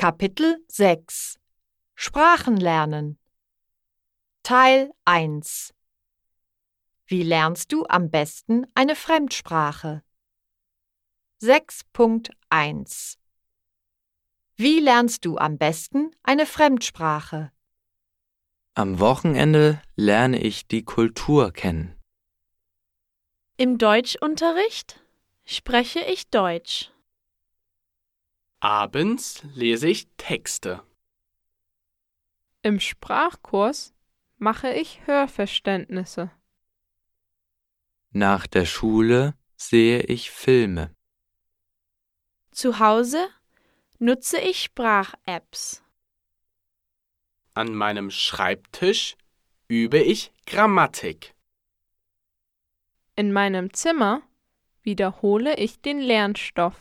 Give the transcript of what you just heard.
Kapitel 6 Sprachen lernen Teil 1 Wie lernst du am besten eine Fremdsprache? 6.1 Wie lernst du am besten eine Fremdsprache? Am Wochenende lerne ich die Kultur kennen. Im Deutschunterricht spreche ich Deutsch. Abends lese ich Texte. Im Sprachkurs mache ich Hörverständnisse. Nach der Schule sehe ich Filme. Zu Hause nutze ich Sprach-Apps. An meinem Schreibtisch übe ich Grammatik. In meinem Zimmer wiederhole ich den Lernstoff.